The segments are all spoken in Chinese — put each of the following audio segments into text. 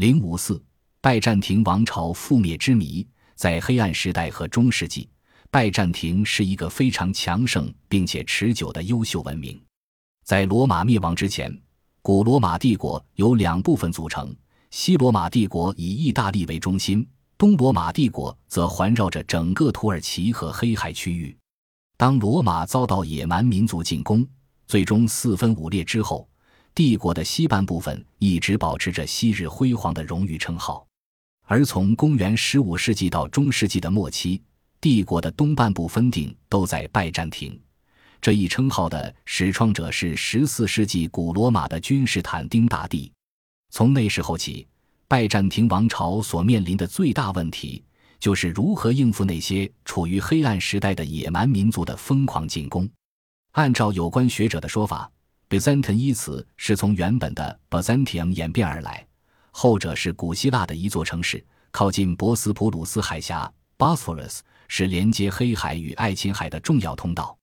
零五四，拜占庭王朝覆灭之谜。在黑暗时代和中世纪，拜占庭是一个非常强盛并且持久的优秀文明。在罗马灭亡之前，古罗马帝国由两部分组成：西罗马帝国以意大利为中心，东罗马帝国则环绕着整个土耳其和黑海区域。当罗马遭到野蛮民族进攻，最终四分五裂之后，帝国的西半部分一直保持着昔日辉煌的荣誉称号。而从公元十五世纪到中世纪的末期，帝国的东半部分定都在拜占庭。这一称号的始创者是十四世纪古罗马的君士坦丁大帝。从那时候起，拜占庭王朝所面临的最大问题就是如何应付那些处于黑暗时代的野蛮民族的疯狂进攻。按照有关学者的说法，Byzantium 一词是从原本的 Byzantium 演变而来。后者是古希腊的一座城市，靠近博斯普鲁斯海峡 （Bosphorus），是连接黑海与爱琴海的重要通道。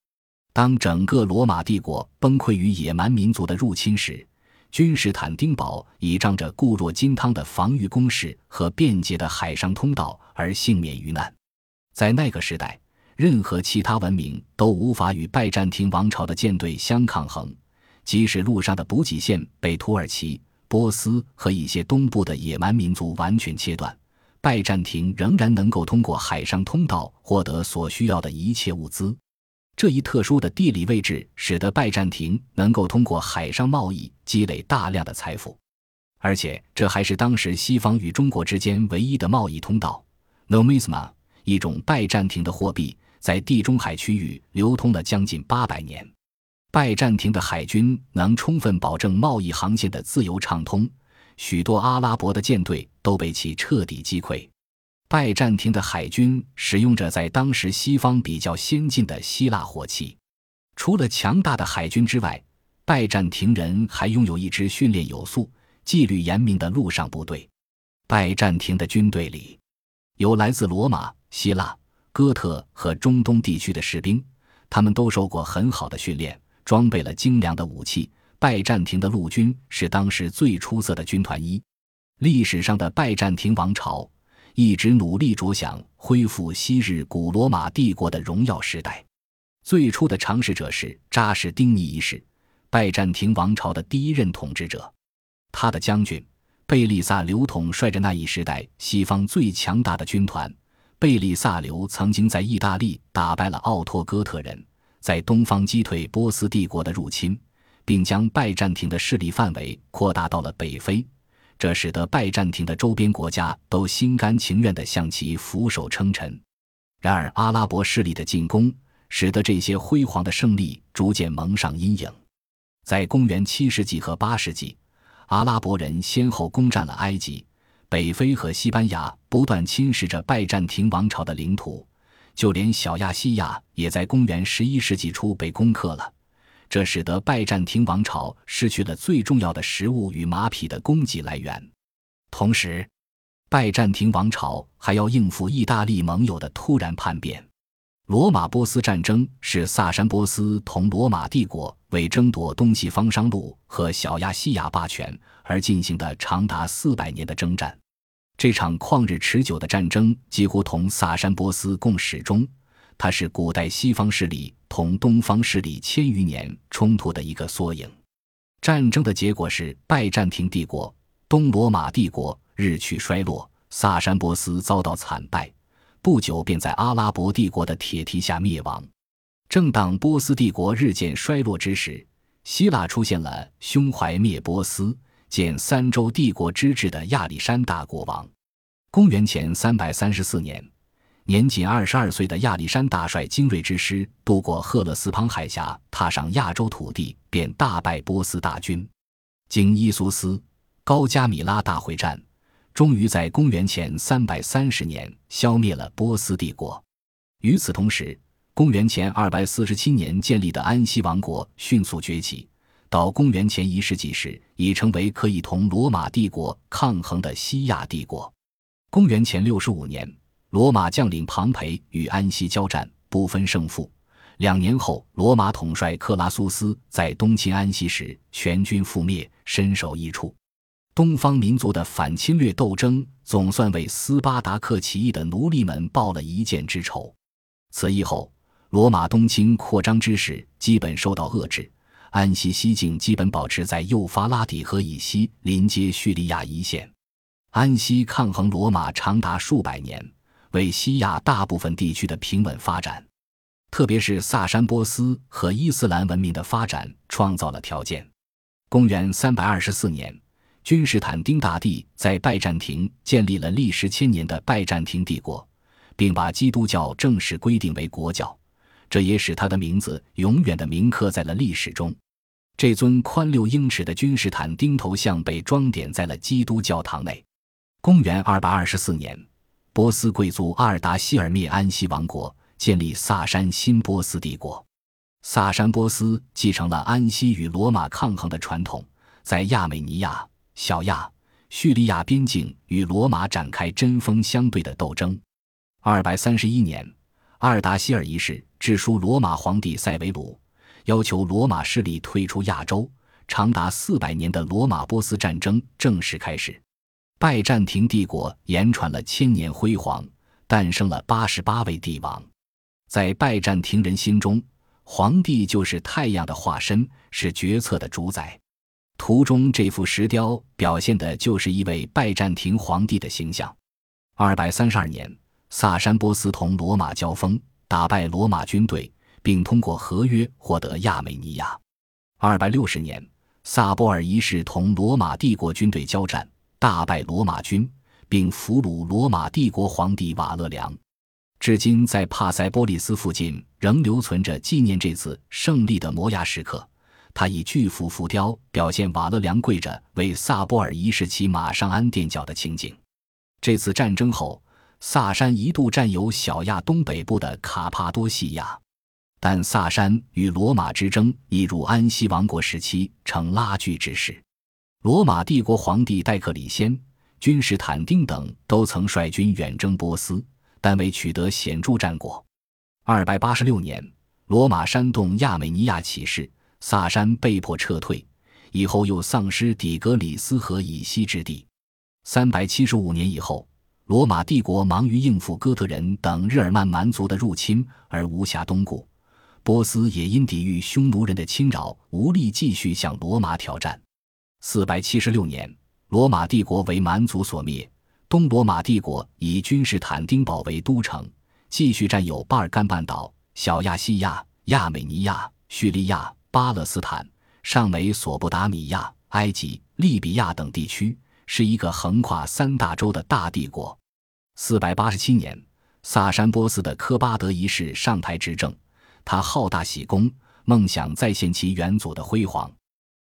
当整个罗马帝国崩溃于野蛮民族的入侵时，君士坦丁堡倚仗着固若金汤的防御工事和便捷的海上通道而幸免于难。在那个时代，任何其他文明都无法与拜占庭王朝的舰队相抗衡，即使路上的补给线被土耳其。波斯和一些东部的野蛮民族完全切断，拜占庭仍然能够通过海上通道获得所需要的一切物资。这一特殊的地理位置使得拜占庭能够通过海上贸易积累大量的财富，而且这还是当时西方与中国之间唯一的贸易通道。Nomisma，一种拜占庭的货币，在地中海区域流通了将近八百年。拜占庭的海军能充分保证贸易航线的自由畅通，许多阿拉伯的舰队都被其彻底击溃。拜占庭的海军使用着在当时西方比较先进的希腊火器。除了强大的海军之外，拜占庭人还拥有一支训练有素、纪律严明的陆上部队。拜占庭的军队里有来自罗马、希腊、哥特和中东地区的士兵，他们都受过很好的训练。装备了精良的武器，拜占庭的陆军是当时最出色的军团一。历史上的拜占庭王朝一直努力着想恢复昔日古罗马帝国的荣耀时代。最初的尝试者是扎什丁尼一世，拜占庭王朝的第一任统治者。他的将军贝利萨留统帅着那一时代西方最强大的军团。贝利萨留曾经在意大利打败了奥托哥特人。在东方击退波斯帝国的入侵，并将拜占庭的势力范围扩大到了北非，这使得拜占庭的周边国家都心甘情愿地向其俯首称臣。然而，阿拉伯势力的进攻使得这些辉煌的胜利逐渐蒙上阴影。在公元七世纪和八世纪，阿拉伯人先后攻占了埃及、北非和西班牙，不断侵蚀着拜占庭王朝的领土。就连小亚细亚也在公元十一世纪初被攻克了，这使得拜占庭王朝失去了最重要的食物与马匹的供给来源。同时，拜占庭王朝还要应付意大利盟友的突然叛变。罗马波斯战争是萨珊波斯同罗马帝国为争夺东西方商路和小亚细亚霸权而进行的长达四百年的征战。这场旷日持久的战争几乎同萨珊波斯共始终，它是古代西方势力同东方势力千余年冲突的一个缩影。战争的结果是拜占庭帝国、东罗马帝国日趋衰落，萨珊波斯遭到惨败，不久便在阿拉伯帝国的铁蹄下灭亡。正当波斯帝国日渐衰落之时，希腊出现了胸怀灭波斯。建三州帝国之治的亚历山大国王，公元前三百三十四年，年仅二十二岁的亚历山大率精锐之师渡过赫勒斯滂海峡，踏上亚洲土地，便大败波斯大军。经伊苏斯、高加米拉大会战，终于在公元前三百三十年消灭了波斯帝国。与此同时，公元前二百四十七年建立的安息王国迅速崛起。到公元前一世纪时，已成为可以同罗马帝国抗衡的西亚帝国。公元前六十五年，罗马将领庞培与安息交战，不分胜负。两年后，罗马统帅克拉苏斯在东侵安息时全军覆灭，身首异处。东方民族的反侵略斗争总算为斯巴达克起义的奴隶们报了一箭之仇。此役后，罗马东侵扩张之势基本受到遏制，安息西境基本保持在幼发拉底河以西，临接叙利亚一线。安息抗衡罗马长达数百年，为西亚大部分地区的平稳发展，特别是萨珊波斯和伊斯兰文明的发展创造了条件。公元三百二十四年。君士坦丁大帝在拜占庭建立了历时千年的拜占庭帝国，并把基督教正式规定为国教，这也使他的名字永远的铭刻在了历史中。这尊宽六英尺的君士坦丁头像被装点在了基督教堂内。公元二百二十四年，波斯贵族阿尔达希尔灭安息王国，建立萨珊新波斯帝国。萨珊波斯继承了安息与罗马抗衡的传统，在亚美尼亚。小亚、叙利亚边境与罗马展开针锋相对的斗争。二百三十一年，阿尔达希尔一世致书罗马皇帝塞维鲁，要求罗马势力退出亚洲。长达四百年的罗马波斯战争正式开始。拜占庭帝国延传了千年辉煌，诞生了八十八位帝王。在拜占庭人心中，皇帝就是太阳的化身，是决策的主宰。图中这幅石雕表现的就是一位拜占庭皇帝的形象。二百三十二年，萨珊波斯同罗马交锋，打败罗马军队，并通过合约获得亚美尼亚。二百六十年，萨波尔一世同罗马帝国军队交战，大败罗马军，并俘虏罗马帝国皇帝瓦勒良。至今，在帕塞波利斯附近仍留存着纪念这次胜利的摩崖石刻。他以巨幅浮雕表现瓦勒良跪着为萨波尔一世骑马上安垫脚的情景。这次战争后，萨珊一度占有小亚东北部的卡帕多西亚，但萨珊与罗马之争已入安息王国时期，成拉锯之势。罗马帝国皇帝戴克里先、君士坦丁等都曾率军远征波斯，但未取得显著战果。二百八十六年，罗马煽动亚美尼亚起事。萨珊被迫撤退，以后又丧失底格里斯河以西之地。三百七十五年以后，罗马帝国忙于应付哥特人等日耳曼蛮族的入侵而无暇东顾，波斯也因抵御匈奴人的侵扰，无力继续向罗马挑战。四百七十六年，罗马帝国为蛮族所灭，东罗马帝国以君士坦丁堡为都城，继续占有巴尔干半岛、小亚细亚、亚美尼亚、叙利亚。巴勒斯坦、上美索不达米亚、埃及、利比亚等地区，是一个横跨三大洲的大帝国。四百八十七年，萨珊波斯的科巴德一世上台执政，他好大喜功，梦想再现其元祖的辉煌。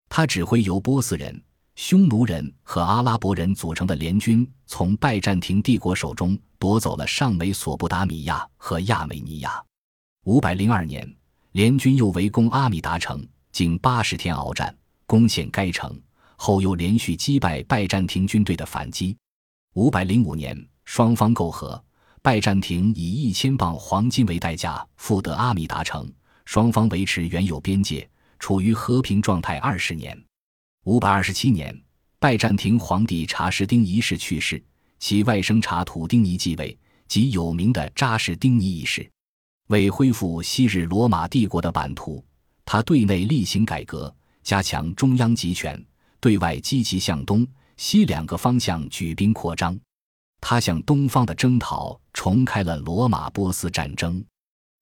他指挥由波斯人、匈奴人和阿拉伯人组成的联军，从拜占庭帝国手中夺走了上美索不达米亚和亚美尼亚。五百零二年。联军又围攻阿米达城，经八十天鏖战，攻陷该城后，又连续击败拜占庭军队的反击。五百零五年，双方媾和，拜占庭以一千磅黄金为代价复得阿米达城，双方维持原有边界，处于和平状态二十年。五百二十七年，拜占庭皇帝查士丁一世去世，其外甥查土丁尼继位，即有名的查士丁尼一世。为恢复昔日罗马帝国的版图，他对内例行改革，加强中央集权；对外积极向东西两个方向举兵扩张。他向东方的征讨重开了罗马波斯战争。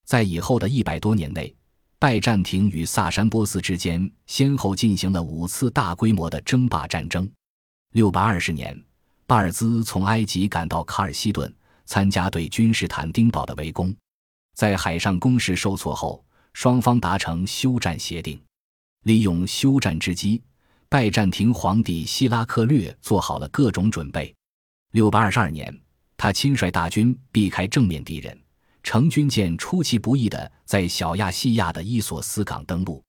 在以后的一百多年内，拜占庭与萨珊波斯之间先后进行了五次大规模的争霸战争。六百二十年，巴尔兹从埃及赶到卡尔西顿，参加对君士坦丁堡的围攻。在海上攻势受挫后，双方达成休战协定。利用休战之机，拜占庭皇帝希拉克略做好了各种准备。六百二十二年，他亲率大军避开正面敌人，乘军舰出其不意地在小亚细亚的伊索斯港登陆。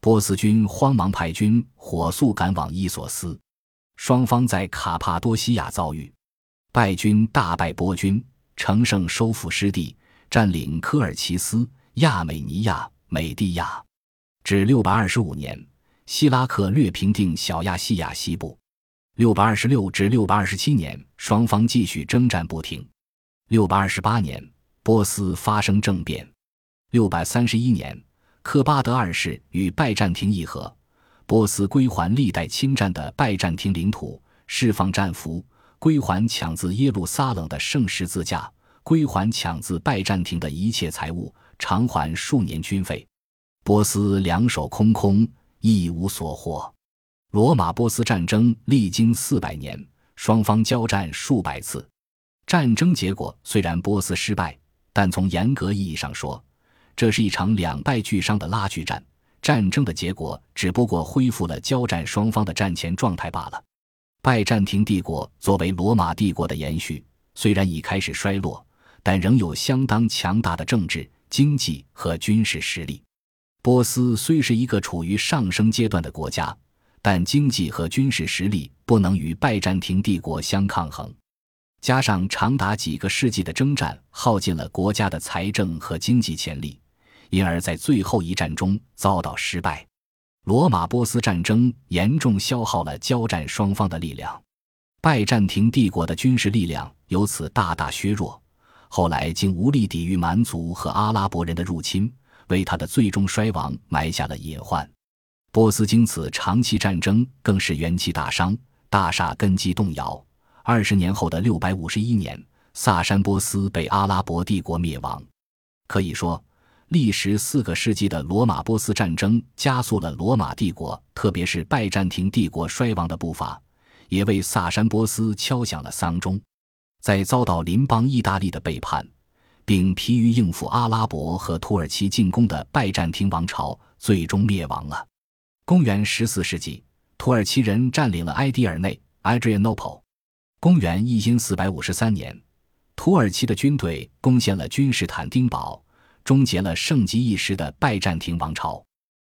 波斯军慌忙派军火速赶往伊索斯，双方在卡帕多西亚遭遇，败军大败波军，乘胜收复失地。占领科尔齐斯、亚美尼亚、美地亚，至六百二十五年，希拉克略平定小亚细亚西部。六百二十六至六百二十七年，双方继续征战不停。六百二十八年，波斯发生政变。六百三十一年，克巴德二世与拜占庭议和，波斯归还历代侵占的拜占庭领土，释放战俘，归还抢自耶路撒冷的圣十字架，归还抢自拜占庭的一切财物，偿还数年军费。波斯两手空空，一无所获。罗马波斯战争历经四百年，双方交战数百次。战争结果虽然波斯失败，但从严格意义上说，这是一场两败俱伤的拉锯战。战争的结果只不过恢复了交战双方的战前状态罢了。拜占庭帝国作为罗马帝国的延续，虽然已开始衰落，但仍有相当强大的政治、经济和军事实力。波斯虽是一个处于上升阶段的国家。但经济和军事实力不能与拜占庭帝国相抗衡，加上长达几个世纪的征战耗尽了国家的财政和经济潜力，因而，在最后一战中遭到失败。罗马波斯战争严重消耗了交战双方的力量，拜占庭帝国的军事力量由此大大削弱。后来，竟无力抵御蛮族和阿拉伯人的入侵，为他的最终衰亡埋下了隐患。波斯经此长期战争，更是元气大伤，大厦根基动摇。二十年后的六百五十一年，萨珊波斯被阿拉伯帝国灭亡。可以说，历时四个世纪的罗马波斯战争加速了罗马帝国，特别是拜占庭帝国衰亡的步伐，也为萨珊波斯敲响了丧钟。在遭到邻邦意大利的背叛，并疲于应付阿拉伯和土耳其进攻的拜占庭王朝，最终灭亡了。公元十四世纪，土耳其人占领了埃迪尔内 （Adrianople）。公元一千四百五十三年，土耳其的军队攻陷了君士坦丁堡，终结了盛极一时的拜占庭王朝。